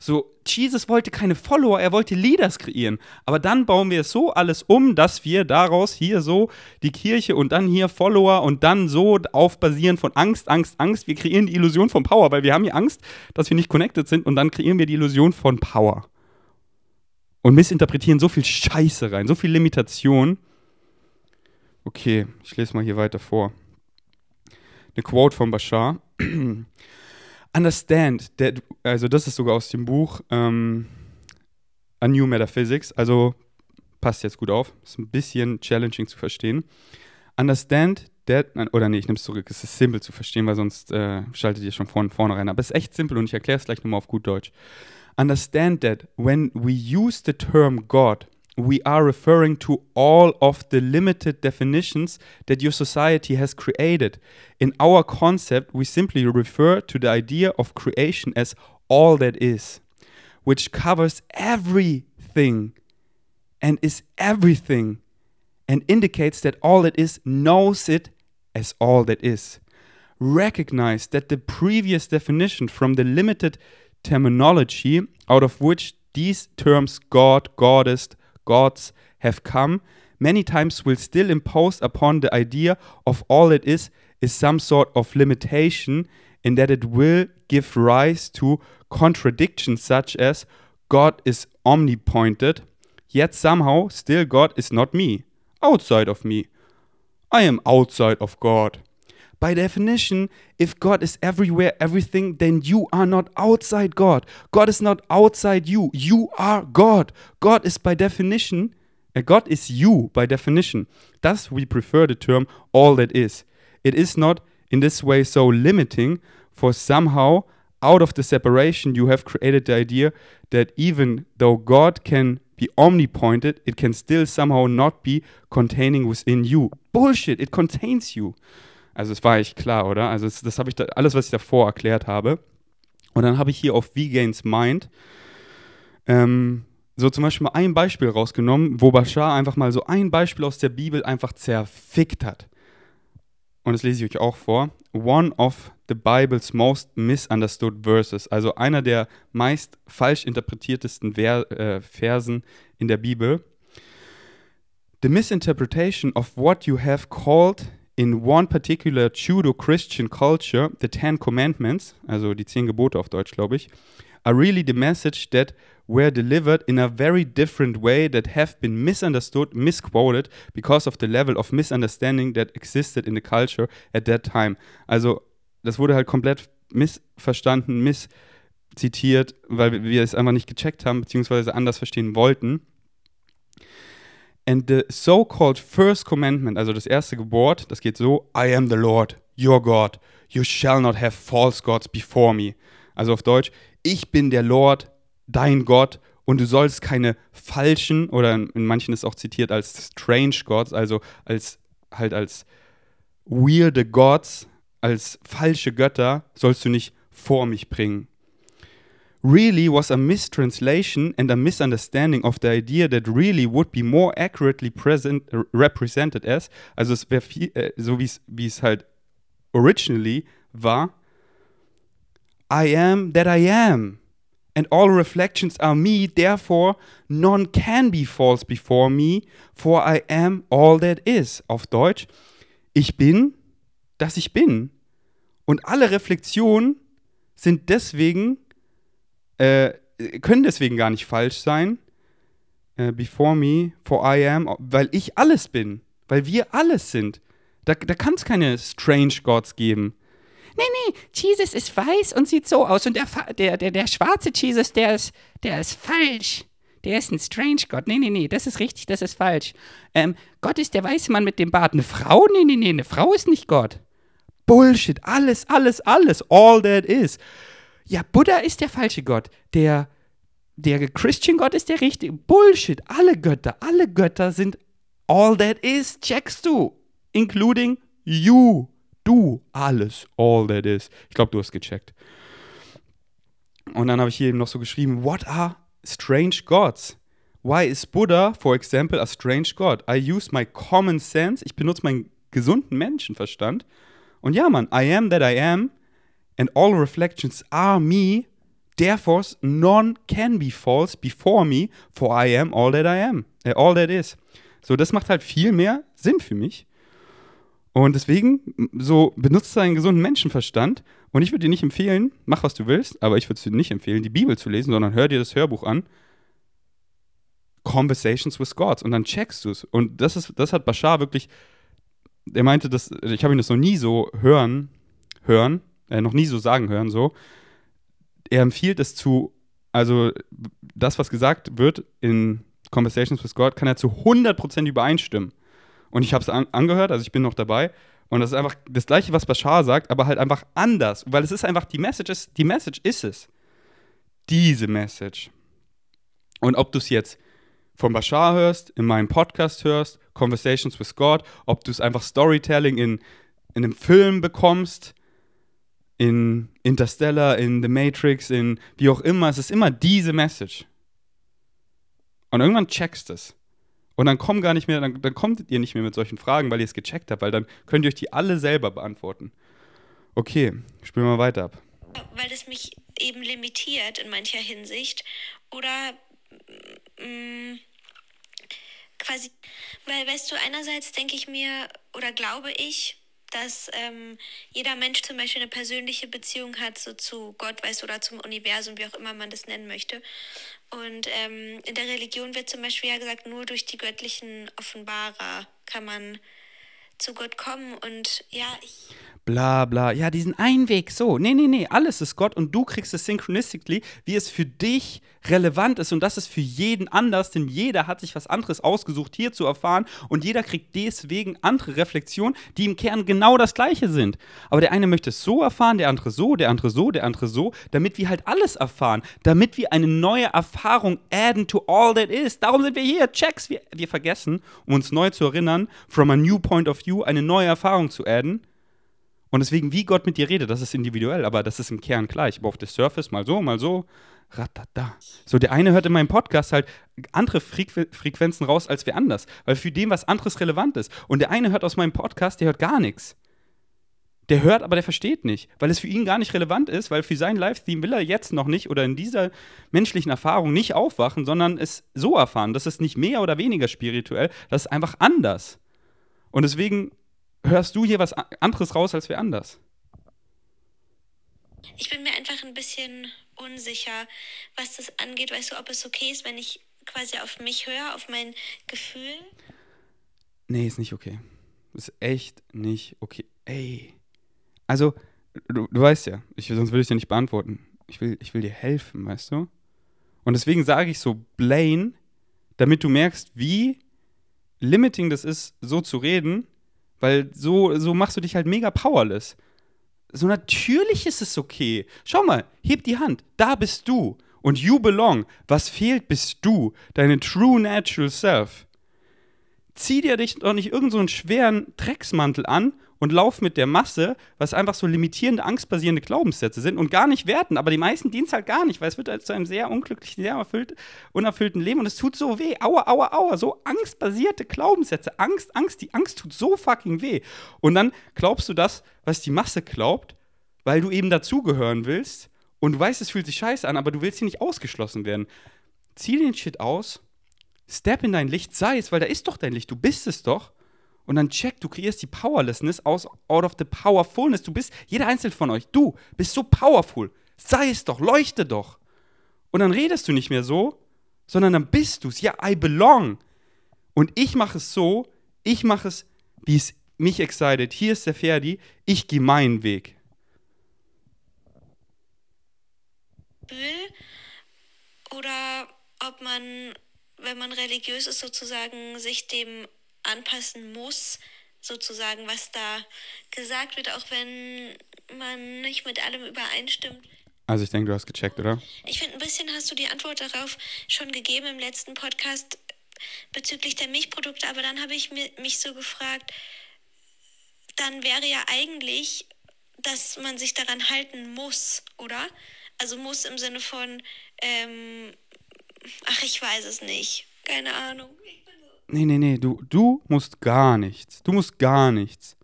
so, Jesus wollte keine Follower, er wollte Leaders kreieren. Aber dann bauen wir es so alles um, dass wir daraus hier so die Kirche und dann hier Follower und dann so aufbasieren von Angst, Angst, Angst. Wir kreieren die Illusion von Power, weil wir haben hier Angst, dass wir nicht connected sind und dann kreieren wir die Illusion von Power. Und missinterpretieren so viel Scheiße rein, so viel Limitation. Okay, ich lese mal hier weiter vor. Eine Quote von Bashar. Understand that, also das ist sogar aus dem Buch ähm, A New Metaphysics, also passt jetzt gut auf, ist ein bisschen challenging zu verstehen. Understand that, oder nee, ich nehme es zurück, es ist simpel zu verstehen, weil sonst äh, schaltet ihr schon von vorne rein. Aber es ist echt simpel und ich erkläre es gleich nochmal auf gut Deutsch. Understand that when we use the term God, we are referring to all of the limited definitions that your society has created. In our concept, we simply refer to the idea of creation as all that is, which covers everything and is everything and indicates that all that is knows it as all that is. Recognize that the previous definition from the limited terminology out of which these terms God, Goddess, gods have come many times will still impose upon the idea of all it is is some sort of limitation in that it will give rise to contradictions such as God is omnipointed, yet somehow still God is not me, outside of me. I am outside of God. By definition, if God is everywhere, everything, then you are not outside God. God is not outside you. You are God. God is by definition, uh, God is you by definition. Thus, we prefer the term all that is. It is not in this way so limiting, for somehow out of the separation you have created the idea that even though God can be omnipointed, it can still somehow not be containing within you. Bullshit, it contains you. Also es war echt klar, oder? Also das, das habe ich da, alles, was ich davor erklärt habe. Und dann habe ich hier auf V-Gains Mind ähm, so zum Beispiel mal ein Beispiel rausgenommen, wo Bashar einfach mal so ein Beispiel aus der Bibel einfach zerfickt hat. Und das lese ich euch auch vor. One of the Bible's most misunderstood verses, also einer der meist falsch interpretiertesten Ver äh, Versen in der Bibel. The misinterpretation of what you have called in one particular Judo-Christian culture, the Ten Commandments, also die zehn Gebote auf Deutsch, glaube ich, are really the message that were delivered in a very different way that have been misunderstood, misquoted because of the level of misunderstanding that existed in the culture at that time. Also, das wurde halt komplett missverstanden, misszitiert, weil wir es einfach nicht gecheckt haben, beziehungsweise anders verstehen wollten. And the so-called first commandment, also das erste Gebot, das geht so: I am the Lord, your God. You shall not have false gods before me. Also auf Deutsch: Ich bin der Lord, dein Gott, und du sollst keine falschen oder in manchen ist auch zitiert als strange gods, also als halt als weirde gods, als falsche Götter sollst du nicht vor mich bringen really was a mistranslation and a misunderstanding of the idea that really would be more accurately present, represented as, also es wäre äh, so wie es halt originally war, I am that I am. And all reflections are me, therefore none can be false before me, for I am all that is. Auf Deutsch, ich bin, dass ich bin. Und alle Reflexionen sind deswegen äh, können deswegen gar nicht falsch sein. Äh, before me, for I am, weil ich alles bin. Weil wir alles sind. Da, da kann es keine Strange Gods geben. Nee, nee, Jesus ist weiß und sieht so aus. Und der, der, der, der schwarze Jesus, der ist, der ist falsch. Der ist ein Strange Gott. Nee, nee, nee, das ist richtig, das ist falsch. Ähm, Gott ist der weiße Mann mit dem Bart. Eine Frau? Nee, nee, nee, eine Frau ist nicht Gott. Bullshit, alles, alles, alles. All that is ja, Buddha ist der falsche Gott. Der, der Christian Gott ist der richtige. Bullshit. Alle Götter, alle Götter sind all that is, checkst du. Including you. Du, alles, all that is. Ich glaube, du hast gecheckt. Und dann habe ich hier eben noch so geschrieben, what are strange gods? Why is Buddha, for example, a strange god? I use my common sense. Ich benutze meinen gesunden Menschenverstand. Und ja, Mann, I am that I am and all reflections are me, therefore none can be false before me, for I am all that I am, äh, all that is. So, das macht halt viel mehr Sinn für mich. Und deswegen, so benutzt deinen gesunden Menschenverstand. Und ich würde dir nicht empfehlen, mach was du willst, aber ich würde dir nicht empfehlen, die Bibel zu lesen, sondern hör dir das Hörbuch an. Conversations with God. Und dann checkst du es. Und das, ist, das hat Bashar wirklich, er meinte, dass, ich habe ihn das noch nie so hören, hören, äh, noch nie so sagen hören, so. Er empfiehlt es zu, also das, was gesagt wird in Conversations with God, kann er zu 100% übereinstimmen. Und ich habe es an angehört, also ich bin noch dabei. Und das ist einfach das Gleiche, was Bashar sagt, aber halt einfach anders. Weil es ist einfach, die Message ist, die Message ist es. Diese Message. Und ob du es jetzt von Bashar hörst, in meinem Podcast hörst, Conversations with God, ob du es einfach Storytelling in, in einem Film bekommst, in Interstellar, in The Matrix, in wie auch immer, es ist immer diese Message. Und irgendwann checkst es. Und dann kommt gar nicht mehr, dann, dann kommt ihr nicht mehr mit solchen Fragen, weil ihr es gecheckt habt, weil dann könnt ihr euch die alle selber beantworten. Okay, spielen wir mal weiter ab. Weil es mich eben limitiert in mancher Hinsicht oder mh, mm, quasi, weil weißt du, einerseits denke ich mir oder glaube ich, dass ähm, jeder Mensch zum Beispiel eine persönliche Beziehung hat so zu Gott, weißt du, oder zum Universum, wie auch immer man das nennen möchte. Und ähm, in der Religion wird zum Beispiel ja gesagt, nur durch die göttlichen Offenbarer kann man zu Gott kommen. Und ja, ich bla bla. Ja, diesen Einweg, so. Nee, nee, nee, alles ist Gott und du kriegst es synchronistically, wie es für dich relevant ist und das ist für jeden anders, denn jeder hat sich was anderes ausgesucht, hier zu erfahren und jeder kriegt deswegen andere Reflexionen, die im Kern genau das gleiche sind. Aber der eine möchte es so erfahren, der andere so, der andere so, der andere so, damit wir halt alles erfahren, damit wir eine neue Erfahrung adden to all that is. Darum sind wir hier, checks, wir, wir vergessen, um uns neu zu erinnern, from a new point of view, eine neue Erfahrung zu adden. Und deswegen, wie Gott mit dir redet, das ist individuell, aber das ist im Kern gleich. Aber auf der Surface mal so, mal so, ratata. So, der eine hört in meinem Podcast halt andere Frequ Frequenzen raus als wer anders, weil für den was anderes relevant ist. Und der eine hört aus meinem Podcast, der hört gar nichts. Der hört, aber der versteht nicht, weil es für ihn gar nicht relevant ist, weil für sein Live-Theme will er jetzt noch nicht oder in dieser menschlichen Erfahrung nicht aufwachen, sondern es so erfahren. Das ist nicht mehr oder weniger spirituell, das ist einfach anders. Und deswegen hörst du hier was anderes raus als wer anders? Ich bin mir einfach ein bisschen unsicher, was das angeht. Weißt du, ob es okay ist, wenn ich quasi auf mich höre, auf mein Gefühl? Nee, ist nicht okay. Ist echt nicht okay. Ey. Also, du, du weißt ja, ich, sonst würde ich dir nicht beantworten. Ich will, ich will dir helfen, weißt du? Und deswegen sage ich so Blaine, damit du merkst, wie limiting das ist, so zu reden weil so, so machst du dich halt mega powerless. So natürlich ist es okay. Schau mal, heb die Hand. Da bist du. Und you belong. Was fehlt, bist du. Deine true natural self. Zieh dir dich doch nicht irgendeinen so schweren Drecksmantel an und lauf mit der Masse, was einfach so limitierende, angstbasierende Glaubenssätze sind und gar nicht werten. Aber die meisten dienen es halt gar nicht, weil es wird halt zu einem sehr unglücklichen, sehr erfüllt, unerfüllten Leben und es tut so weh. Aua, aua, aua. So angstbasierte Glaubenssätze. Angst, Angst. Die Angst tut so fucking weh. Und dann glaubst du das, was die Masse glaubt, weil du eben dazugehören willst und du weißt, es fühlt sich scheiße an, aber du willst hier nicht ausgeschlossen werden. Zieh den Shit aus, step in dein Licht, sei es, weil da ist doch dein Licht, du bist es doch und dann check, du kreierst die Powerlessness aus out of the powerfulness. Du bist, jeder einzelne von euch, du bist so powerful. Sei es doch, leuchte doch. Und dann redest du nicht mehr so, sondern dann bist du es. Ja, I belong. Und ich mache es so, ich mache es, wie es mich excited. Hier ist der Ferdi, ich gehe meinen Weg. Oder ob man, wenn man religiös ist, sozusagen sich dem anpassen muss, sozusagen, was da gesagt wird, auch wenn man nicht mit allem übereinstimmt. Also ich denke, du hast gecheckt, oder? Ich finde, ein bisschen hast du die Antwort darauf schon gegeben im letzten Podcast bezüglich der Milchprodukte, aber dann habe ich mich so gefragt, dann wäre ja eigentlich, dass man sich daran halten muss, oder? Also muss im Sinne von, ähm, ach, ich weiß es nicht, keine Ahnung. Nee, nee, nee, du, du musst gar nichts. Du musst gar nichts.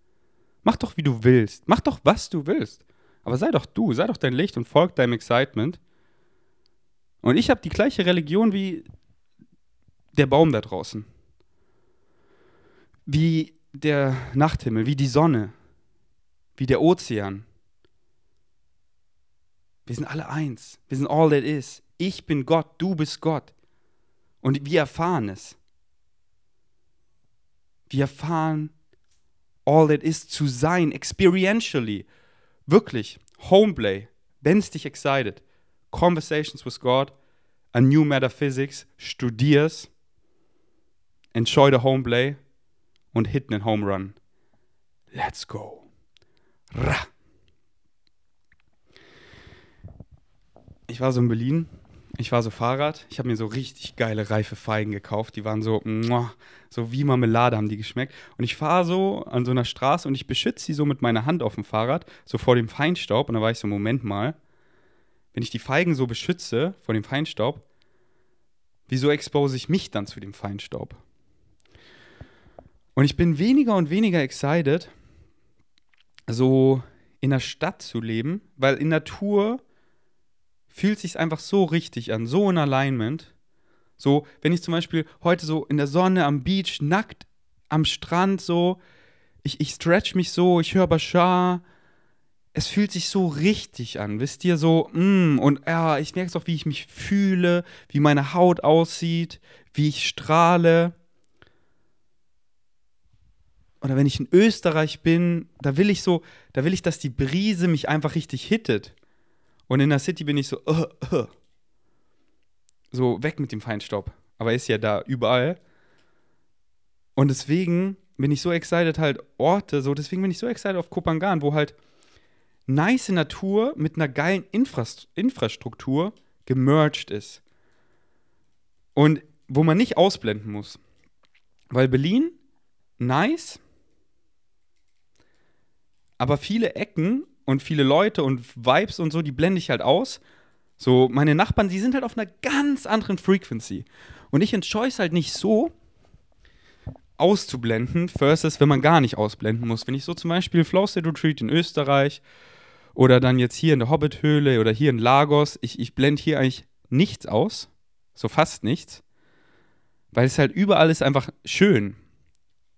Mach doch, wie du willst. Mach doch, was du willst. Aber sei doch du, sei doch dein Licht und folg deinem Excitement. Und ich habe die gleiche Religion wie der Baum da draußen. Wie der Nachthimmel, wie die Sonne, wie der Ozean. Wir sind alle eins. Wir sind all that is. Ich bin Gott, du bist Gott. Und wir erfahren es. Wir erfahren all that is zu sein, experientially. Wirklich, Homeplay, wenn es dich excited, Conversations with God, a new metaphysics, studier's, enjoy the Homeplay und hit einen Home Run. Let's go. Ra. Ich war so in Berlin ich war so Fahrrad, ich habe mir so richtig geile reife Feigen gekauft. Die waren so, so wie Marmelade haben die geschmeckt. Und ich fahre so an so einer Straße und ich beschütze sie so mit meiner Hand auf dem Fahrrad, so vor dem Feinstaub. Und da war ich so, Moment mal, wenn ich die Feigen so beschütze vor dem Feinstaub, wieso expose ich mich dann zu dem Feinstaub? Und ich bin weniger und weniger excited, so in der Stadt zu leben, weil in Natur fühlt sich einfach so richtig an, so in Alignment, So, wenn ich zum Beispiel heute so in der Sonne am Beach, nackt am Strand so, ich, ich stretch mich so, ich höre Bashar, es fühlt sich so richtig an, wisst ihr, so, mm, und ja, ich merke es auch, wie ich mich fühle, wie meine Haut aussieht, wie ich strahle. Oder wenn ich in Österreich bin, da will ich so, da will ich, dass die Brise mich einfach richtig hittet. Und in der City bin ich so, uh, uh. so weg mit dem Feinstaub. Aber ist ja da überall. Und deswegen bin ich so excited halt Orte, so deswegen bin ich so excited auf Kopangan, wo halt nice Natur mit einer geilen Infrast Infrastruktur gemerged ist. Und wo man nicht ausblenden muss. Weil Berlin, nice, aber viele Ecken und viele Leute und Vibes und so, die blende ich halt aus. So, meine Nachbarn, die sind halt auf einer ganz anderen Frequency. Und ich enjoy es halt nicht so, auszublenden, versus wenn man gar nicht ausblenden muss. Wenn ich so zum Beispiel Flow State Retreat in Österreich oder dann jetzt hier in der Hobbit-Höhle oder hier in Lagos, ich, ich blende hier eigentlich nichts aus, so fast nichts, weil es halt überall ist einfach schön.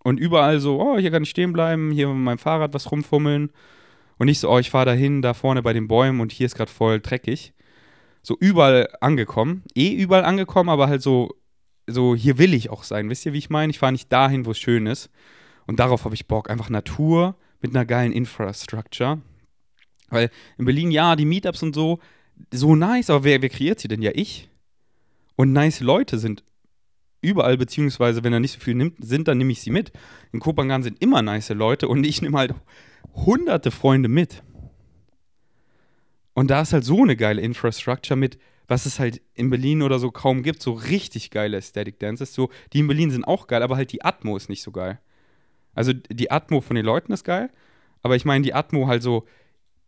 Und überall so, oh, hier kann ich stehen bleiben, hier mit meinem Fahrrad was rumfummeln. Und nicht so, oh, ich fahre da hin, da vorne bei den Bäumen und hier ist gerade voll dreckig. So überall angekommen. Eh überall angekommen, aber halt so, so, hier will ich auch sein. Wisst ihr, wie ich meine? Ich fahre nicht dahin, wo es schön ist. Und darauf habe ich Bock. Einfach Natur mit einer geilen Infrastructure. Weil in Berlin, ja, die Meetups und so, so nice, aber wer, wer kreiert sie denn? Ja, ich. Und nice Leute sind überall, beziehungsweise wenn er nicht so viel nimmt, sind, dann nehme ich sie mit. In Kopangan sind immer nice Leute und ich nehme halt hunderte Freunde mit. Und da ist halt so eine geile Infrastructure mit, was es halt in Berlin oder so kaum gibt, so richtig geile Aesthetic Dances. So, die in Berlin sind auch geil, aber halt die Atmo ist nicht so geil. Also die Atmo von den Leuten ist geil, aber ich meine die Atmo halt so,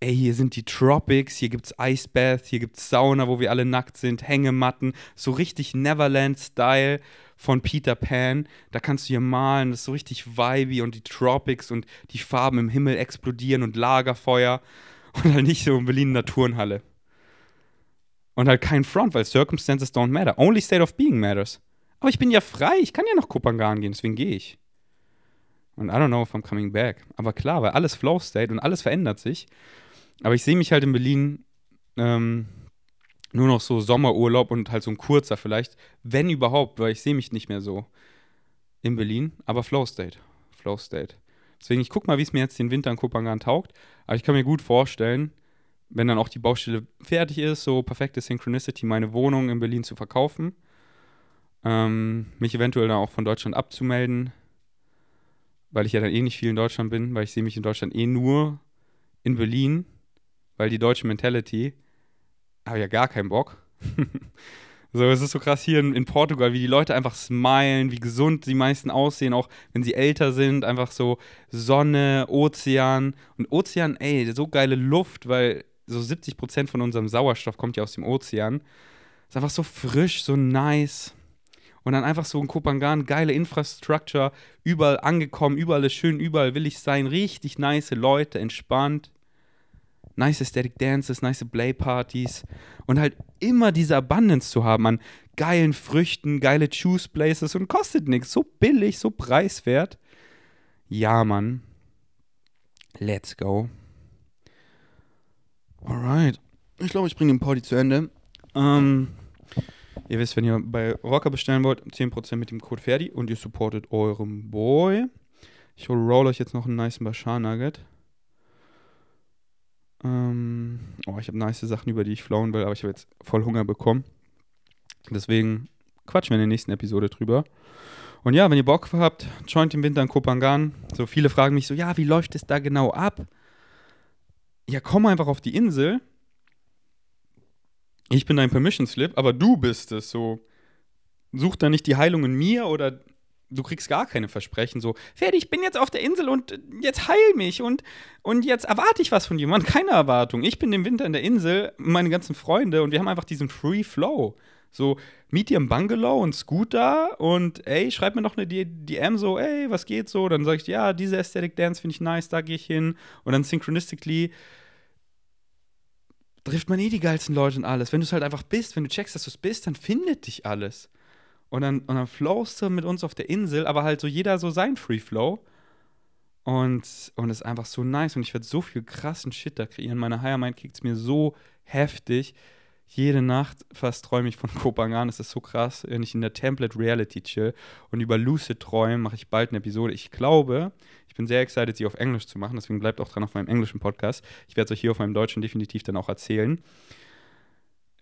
ey, hier sind die Tropics, hier gibt's Icebath, hier gibt's Sauna, wo wir alle nackt sind, Hängematten, so richtig Neverland-Style von Peter Pan. Da kannst du hier malen, das ist so richtig vibey und die Tropics und die Farben im Himmel explodieren und Lagerfeuer und halt nicht so in Berlin eine Turnhalle. Und halt kein Front, weil Circumstances don't matter. Only state of being matters. Aber ich bin ja frei, ich kann ja nach Kopangan gehen, deswegen gehe ich. Und I don't know if I'm coming back. Aber klar, weil alles Flow State und alles verändert sich. Aber ich sehe mich halt in Berlin ähm, nur noch so Sommerurlaub und halt so ein kurzer vielleicht, wenn überhaupt, weil ich sehe mich nicht mehr so in Berlin, aber Flow State. Flow State. Deswegen, ich gucke mal, wie es mir jetzt den Winter in Kopangan taugt. Aber ich kann mir gut vorstellen, wenn dann auch die Baustelle fertig ist, so perfekte Synchronicity, meine Wohnung in Berlin zu verkaufen. Ähm, mich eventuell dann auch von Deutschland abzumelden, weil ich ja dann eh nicht viel in Deutschland bin, weil ich sehe mich in Deutschland eh nur in Berlin weil die deutsche Mentality, habe ja gar keinen Bock. [LAUGHS] so, es ist so krass hier in, in, Portugal, wie die Leute einfach smilen, wie gesund die meisten aussehen, auch wenn sie älter sind, einfach so Sonne, Ozean und Ozean, ey, so geile Luft, weil so 70 Prozent von unserem Sauerstoff kommt ja aus dem Ozean. Ist einfach so frisch, so nice. Und dann einfach so ein Kopangan, geile Infrastructure, überall angekommen, überall ist schön, überall will ich sein, richtig nice Leute, entspannt nice Aesthetic Dances, nice Play-Partys und halt immer diese Abundance zu haben an geilen Früchten, geile Choose Places und kostet nichts. So billig, so preiswert. Ja, Mann. Let's go. Alright. Ich glaube, ich bringe den Party zu Ende. Ähm, ihr wisst, wenn ihr bei Rocker bestellen wollt, 10% mit dem Code Ferdi und ihr supportet eurem Boy. Ich roll euch jetzt noch einen nice Bashar Nugget. Ähm, oh, ich habe nice Sachen, über die ich flauen will, aber ich habe jetzt voll Hunger bekommen. Deswegen quatschen wir in der nächsten Episode drüber. Und ja, wenn ihr Bock habt, joint im Winter in Kopangan. So viele fragen mich so, ja, wie läuft es da genau ab? Ja, komm einfach auf die Insel. Ich bin dein Permission Slip, aber du bist es. So, such da nicht die Heilung in mir oder du kriegst gar keine Versprechen, so, fertig, ich bin jetzt auf der Insel und jetzt heil mich und, und jetzt erwarte ich was von jemandem. Keine Erwartung. Ich bin im Winter in der Insel, meine ganzen Freunde und wir haben einfach diesen Free Flow. So, meet ihr im Bungalow und Scooter und ey, schreib mir noch eine DM so, ey, was geht so? Dann sag ich, ja, diese Aesthetic Dance finde ich nice, da gehe ich hin. Und dann synchronistically trifft man eh die geilsten Leute und alles. Wenn du es halt einfach bist, wenn du checkst, dass du es bist, dann findet dich alles. Und dann, und dann flowst du mit uns auf der Insel, aber halt so jeder so sein Free Flow. Und, und es ist einfach so nice. Und ich werde so viel krassen Shit da kreieren. Meine Higher Mind kickt es mir so heftig. Jede Nacht fast träume ich von [LAUGHS] Kopangan. Es ist so krass, wenn ich in der Template Reality chill. Und über Lucid Träumen mache ich bald eine Episode. Ich glaube, ich bin sehr excited, sie auf Englisch zu machen. Deswegen bleibt auch dran auf meinem englischen Podcast. Ich werde es euch hier auf meinem deutschen definitiv dann auch erzählen.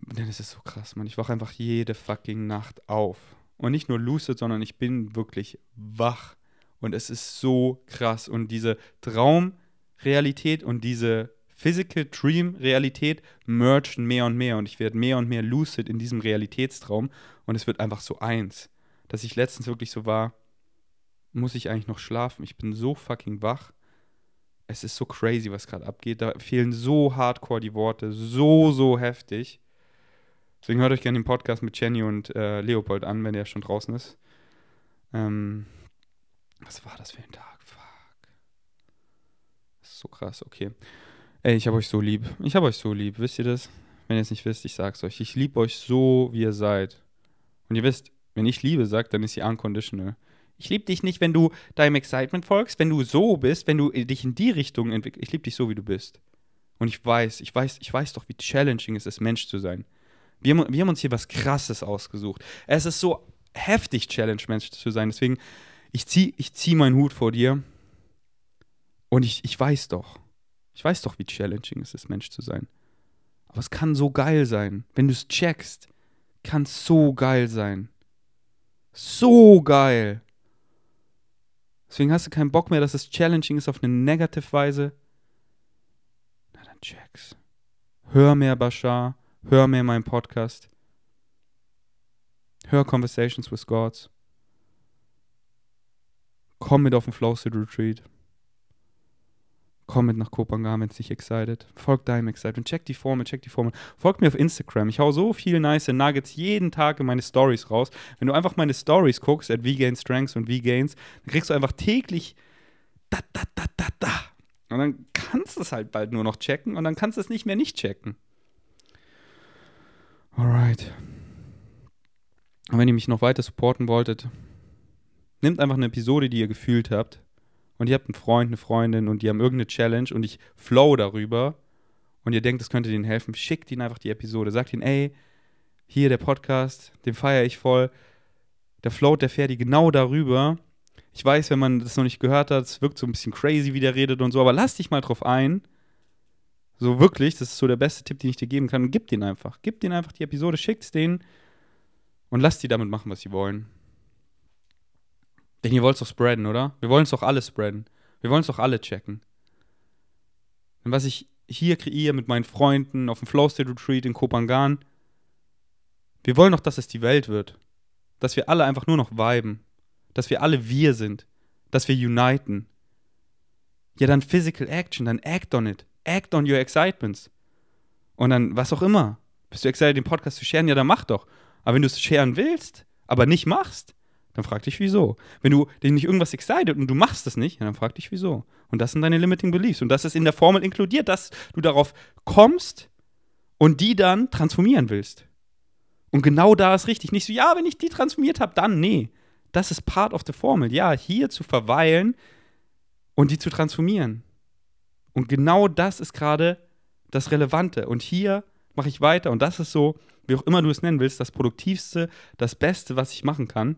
Denn es ist so krass, Mann. Ich wache einfach jede fucking Nacht auf. Und nicht nur lucid, sondern ich bin wirklich wach. Und es ist so krass. Und diese Traumrealität und diese Physical Dream Realität mergen mehr und mehr. Und ich werde mehr und mehr lucid in diesem Realitätstraum. Und es wird einfach so eins. Dass ich letztens wirklich so war, muss ich eigentlich noch schlafen? Ich bin so fucking wach. Es ist so crazy, was gerade abgeht. Da fehlen so hardcore die Worte. So, so heftig. Deswegen hört euch gerne den Podcast mit Jenny und äh, Leopold an, wenn der schon draußen ist. Ähm, was war das für ein Tag? Fuck. Das ist so krass, okay. Ey, ich habe euch so lieb. Ich habe euch so lieb. Wisst ihr das? Wenn ihr es nicht wisst, ich sag's euch. Ich liebe euch so, wie ihr seid. Und ihr wisst, wenn ich Liebe sage, dann ist sie unconditional. Ich liebe dich nicht, wenn du deinem Excitement folgst, wenn du so bist, wenn du dich in die Richtung entwickelst. Ich liebe dich so, wie du bist. Und ich weiß, ich weiß, ich weiß doch, wie challenging es ist, Mensch zu sein. Wir, wir haben uns hier was Krasses ausgesucht. Es ist so heftig, Challenge-Mensch zu sein. Deswegen, ich ziehe ich zieh meinen Hut vor dir. Und ich, ich weiß doch, ich weiß doch, wie challenging es ist, Mensch zu sein. Aber es kann so geil sein. Wenn du es checkst, kann es so geil sein. So geil. Deswegen hast du keinen Bock mehr, dass es challenging ist auf eine negative Weise. Na dann check's. Hör mehr Bashar. Hör mehr meinen Podcast. Hör Conversations with Gods. Komm mit auf den Flow State Retreat. Komm mit nach Kopangan, wenn es dich excited. Folg deinem Excitement. Check die Formel, check die Formel. Folg mir auf Instagram. Ich hau so viele nice Nuggets jeden Tag in meine Stories raus. Wenn du einfach meine Stories guckst, at VGain Strengths und VGains, dann kriegst du einfach täglich da, da, da, da, da. Und dann kannst du es halt bald nur noch checken und dann kannst du es nicht mehr nicht checken. Alright. Und wenn ihr mich noch weiter supporten wolltet, nehmt einfach eine Episode, die ihr gefühlt habt, und ihr habt einen Freund, eine Freundin und die haben irgendeine Challenge und ich flow darüber und ihr denkt, das könnte denen helfen, schickt ihnen einfach die Episode. Sagt ihnen, ey, hier der Podcast, den feiere ich voll. Der float der Ferdi genau darüber. Ich weiß, wenn man das noch nicht gehört hat, es wirkt so ein bisschen crazy, wie der redet und so, aber lass dich mal drauf ein. So wirklich, das ist so der beste Tipp, den ich dir geben kann. Gib den einfach. Gib denen einfach die Episode, schickt's denen und lass die damit machen, was sie wollen. Denn ihr wollt es doch spreaden, oder? Wir wollen es doch alle spreaden. Wir wollen es doch alle checken. Und was ich hier kreiere mit meinen Freunden auf dem Flow State Retreat in Kopangan, wir wollen doch, dass es die Welt wird. Dass wir alle einfach nur noch viben. Dass wir alle wir sind. Dass wir uniten. Ja, dann Physical Action, dann act on it. Act on your excitements. Und dann, was auch immer. Bist du excited, den Podcast zu sharen? Ja, dann mach doch. Aber wenn du es sharen willst, aber nicht machst, dann frag dich wieso. Wenn du dich nicht irgendwas excited und du machst es nicht, dann frag dich wieso. Und das sind deine limiting beliefs. Und das ist in der Formel inkludiert, dass du darauf kommst und die dann transformieren willst. Und genau da ist richtig. Nicht so, ja, wenn ich die transformiert habe, dann nee. Das ist part of the Formel. Ja, hier zu verweilen und die zu transformieren. Und genau das ist gerade das Relevante. Und hier mache ich weiter. Und das ist so, wie auch immer du es nennen willst, das Produktivste, das Beste, was ich machen kann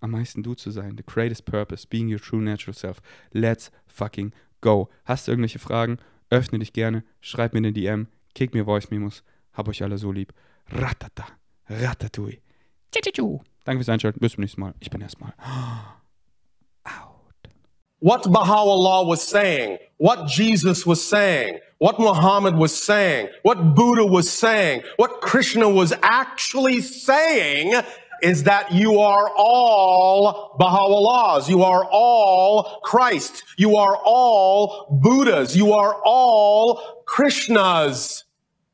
am meisten du zu sein. The greatest purpose, being your true natural self. Let's fucking go. Hast du irgendwelche Fragen? Öffne dich gerne, schreib mir eine DM, kick mir Voice Memos. Hab euch alle so lieb. Ratata, ratatouille. Danke fürs Einschalten. Bis zum nächsten Mal. Ich bin erstmal. What Baha'u'llah was saying, what Jesus was saying, what Muhammad was saying, what Buddha was saying, what Krishna was actually saying is that you are all Baha'u'llahs. You are all Christ. You are all Buddhas. You are all Krishnas.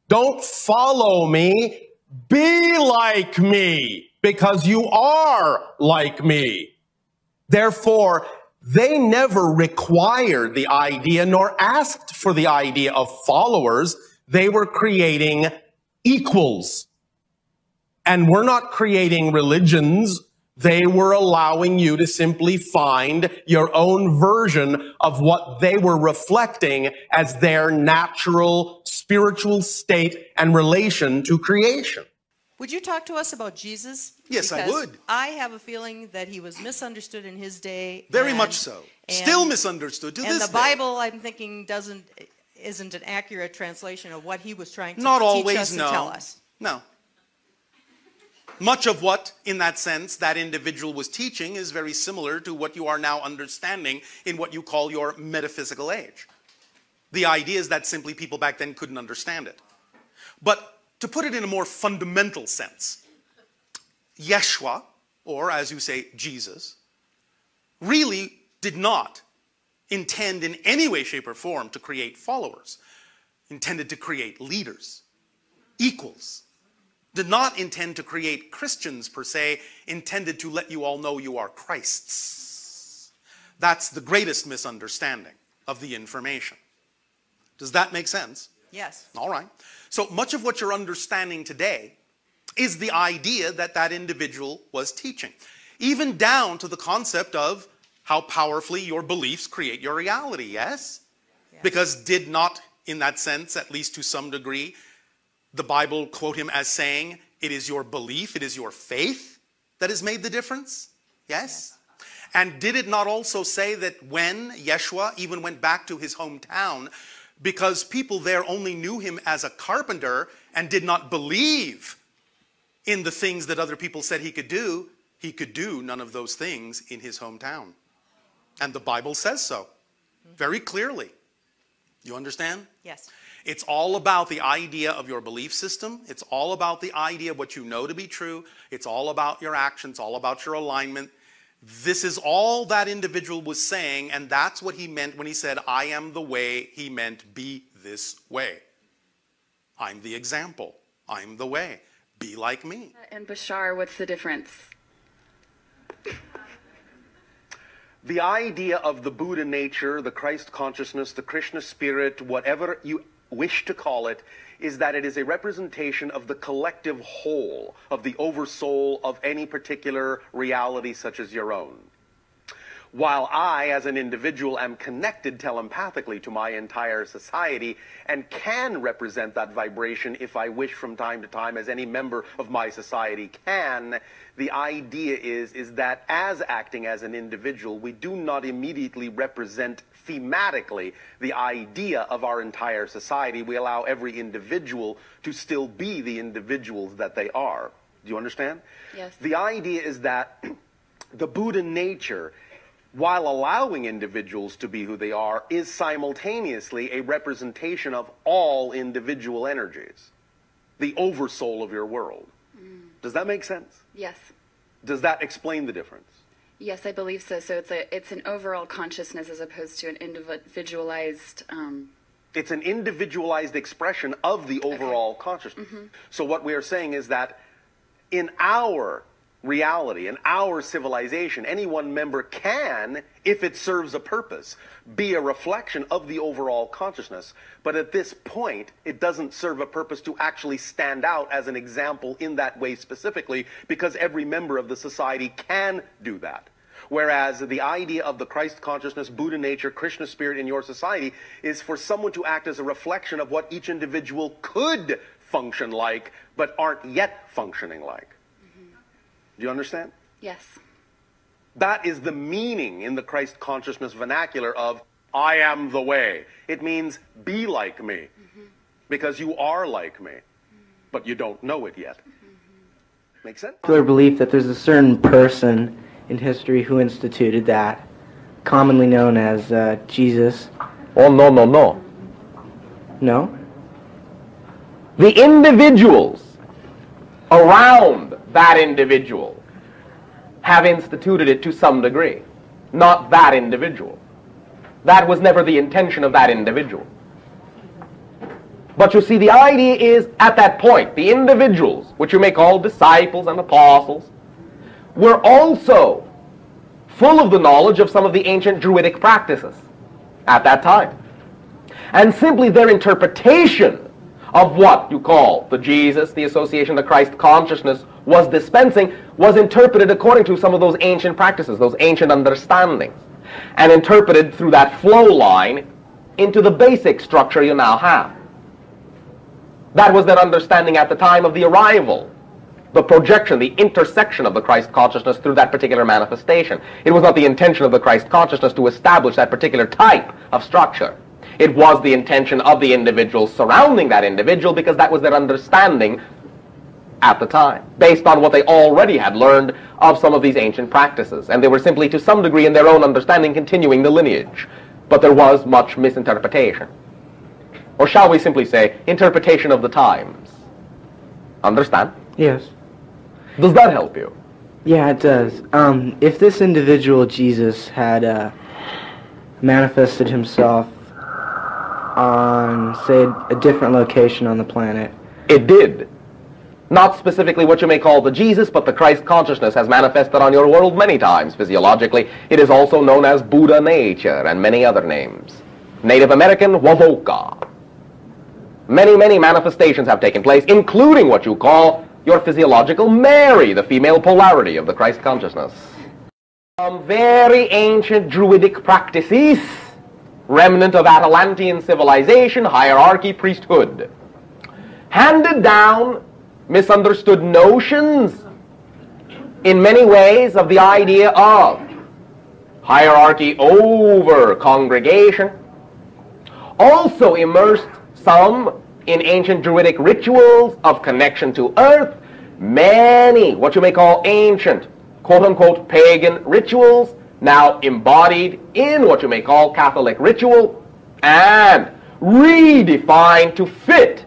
Don't follow me. Be like me because you are like me. Therefore, they never required the idea nor asked for the idea of followers. They were creating equals. and were not creating religions. They were allowing you to simply find your own version of what they were reflecting as their natural spiritual state and relation to creation. Would you talk to us about Jesus? Yes, I Because would. I have a feeling that he was misunderstood in his day. Very and- much so. and- Still misunderstood to and this the day. Bible, I'm thinking, doesn't isn't an accurate translation of what he was trying to Not teach always, us no. and tell us. No. Much of what, in that sense, that individual was teaching is very similar to what you are now understanding in what you call your metaphysical age. The idea is that simply people back then couldn't understand it. But to put it in a more fundamental sense, Yeshua, or as you say, Jesus, really did not intend in any way, shape, or form to create followers, intended to create leaders, equals. Did not intend to create Christians per se, intended to let you all know you are Christ's. That's the greatest misunderstanding of the information. Does that make sense? Yes. All right. So much of what you're understanding today is the idea that that individual was teaching, even down to the concept of how powerfully your beliefs create your reality, yes? Because did not, in that sense, at least to some degree, the Bible quote him as saying, it is your belief, it is your faith that has made the difference? Yes? And did it not also say that when Yeshua even went back to his hometown, because people there only knew him as a carpenter and did not believe in the things that other people said he could do, he could do none of those things in his hometown. And the Bible says so very clearly. You understand? Yes. It's all about the idea of your belief system. It's all about the idea of what you know to be true. It's all about your actions, all about your alignment. This is all that individual was saying, and that's what he meant when he said, I am the way. He meant, be this way. I'm the example. I'm the way. Be like me. And Bashar, what's the difference? The idea of the Buddha nature, the Christ consciousness, the Krishna spirit, whatever you wish to call it, is that it is a representation of the collective whole, of the oversoul of any particular reality such as your own. While I, as an individual, am connected telepathically to my entire society and can represent that vibration if I wish from time to time, as any member of my society can, the idea is, is that as acting as an individual, we do not immediately represent thematically the idea of our entire society. We allow every individual to still be the individuals that they are. Do you understand? Yes. The idea is that [CLEARS THROAT] the Buddha nature, while allowing individuals to be who they are, is simultaneously a representation of all individual energies, the oversoul of your world. Mm. Does that make sense? Yes. Does that explain the difference? Yes, I believe so. So it's a it's an overall consciousness as opposed to an individualized. Um, It's an individualized expression of the overall consciousness. So what we are saying is that in our reality, in our civilization, any one member can, if it serves a purpose, be a reflection of the overall consciousness. But at this point, it doesn't serve a purpose to actually stand out as an example in that way specifically, because every member of the society can do that. Whereas the idea of the Christ consciousness, Buddha nature, Krishna spirit in your society is for someone to act as a reflection of what each individual could function like, but aren't yet functioning like. Mm-hmm. Do you understand? yes. That is the meaning in the Christ consciousness vernacular of I am the way. It means be like me. Mm-hmm. Because you are like me, mm-hmm. but you don't know it yet. Make sense? popular belief that there's a certain person in history who instituted that, commonly known as uh, Jesus. Oh, no, no, no. No? The individuals around that individual have instituted it to some degree, not that individual. That was never the intention of that individual. But you see, the idea is at that point, the individuals, which you may call disciples and apostles, were also full of the knowledge of some of the ancient Druidic practices at that time. And simply their interpretation of what you call the Jesus, the association, the Christ consciousness was dispensing was interpreted according to some of those ancient practices, those ancient understandings, and interpreted through that flow line into the basic structure you now have. That was their understanding at the time of the arrival, the projection, the intersection of the Christ consciousness through that particular manifestation. It was not the intention of the Christ consciousness to establish that particular type of structure. It was the intention of the individual surrounding that individual because that was their understanding at the time, based on what they already had learned of some of these ancient practices. And they were simply, to some degree, in their own understanding, continuing the lineage. But there was much misinterpretation. Or shall we simply say, interpretation of the times. Understand? Yes. Does that help you? Yeah, it does. Um, if this individual Jesus had uh, manifested himself on, say, a different location on the planet, It did. Not specifically what you may call the Jesus, but the Christ consciousness has manifested on your world many times physiologically. It is also known as Buddha nature and many other names. Native American, Wavoka. Many, many manifestations have taken place, including what you call your physiological Mary, the female polarity of the Christ consciousness. Some very ancient druidic practices, remnant of Atalantean civilization, hierarchy, priesthood. Handed down misunderstood notions in many ways of the idea of hierarchy over congregation. Also immersed some in ancient druidic rituals of connection to earth, many what you may call ancient, quote unquote, pagan rituals, now embodied in what you may call Catholic ritual, and redefined to fit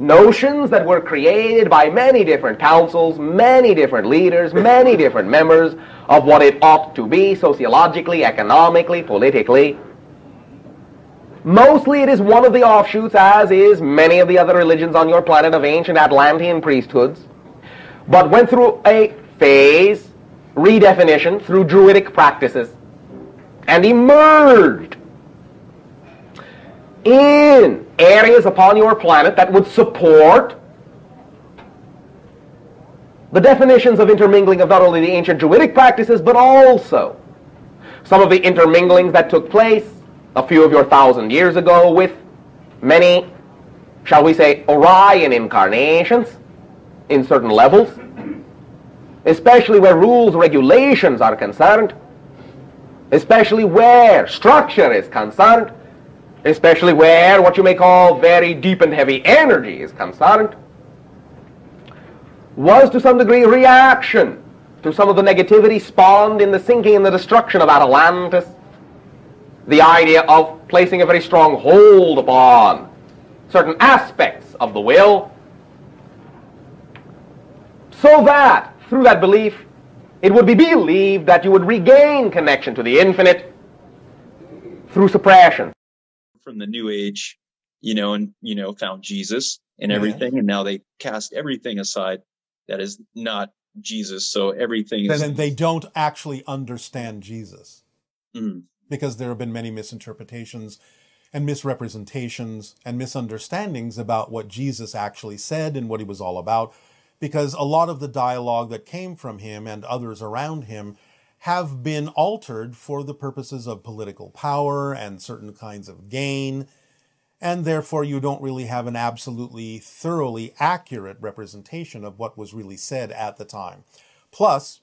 notions that were created by many different councils, many different leaders, many different members of what it ought to be sociologically, economically, politically. Mostly it is one of the offshoots, as is many of the other religions on your planet of ancient Atlantean priesthoods, but went through a phase, redefinition through druidic practices, and emerged in areas upon your planet that would support the definitions of intermingling of not only the ancient Druidic practices, but also some of the interminglings that took place a few of your thousand years ago with many, shall we say, Orion incarnations in certain levels, especially where rules, regulations are concerned, especially where structure is concerned, especially where what you may call very deep and heavy energy is concerned, was to some degree reaction to some of the negativity spawned in the sinking and the destruction of Atalantis. The idea of placing a very strong hold upon certain aspects of the will, so that through that belief it would be believed that you would regain connection to the infinite through suppression. from the new age, you know, and you know, found Jesus and Yeah. everything, and now they cast everything aside that is not Jesus. So everything is Then they don't actually understand Jesus Mm. Because there have been many misinterpretations and misrepresentations and misunderstandings about what Jesus actually said and what he was all about. Because a lot of the dialogue that came from him and others around him have been altered for the purposes of political power and certain kinds of gain. And therefore, you don't really have an absolutely thoroughly accurate representation of what was really said at the time. Plus,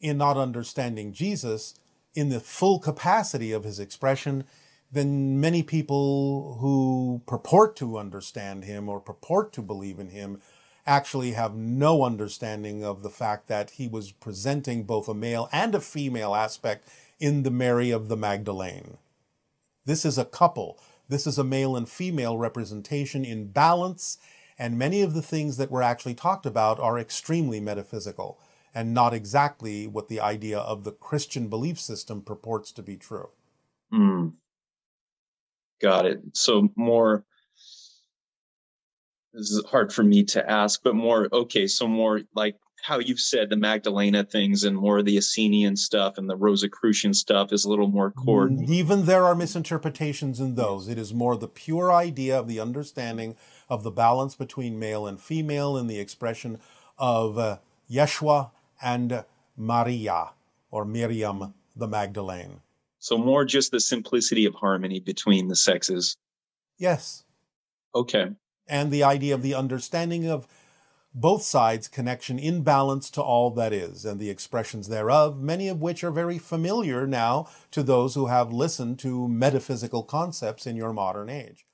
in not understanding Jesus in the full capacity of his expression, then many people who purport to understand him or purport to believe in him actually have no understanding of the fact that he was presenting both a male and a female aspect in the Mary of the Magdalene. This is a couple. This is a male and female representation in balance, and many of the things that were actually talked about are extremely metaphysical and not exactly what the idea of the Christian belief system purports to be true. Mm. Got it. So more. This is hard for me to ask, but more okay. So more like how you've said the Magdalena things and more of the Essenian stuff and the Rosicrucian stuff is a little more core. Even there are misinterpretations in those. It is more the pure idea of the understanding of the balance between male and female in the expression of uh, Yeshua and Maria or Miriam the Magdalene. So more just the simplicity of harmony between the sexes. Yes. Okay. And the idea of the understanding of both sides' connection in balance to all that is, and the expressions thereof, many of which are very familiar now to those who have listened to metaphysical concepts in your modern age.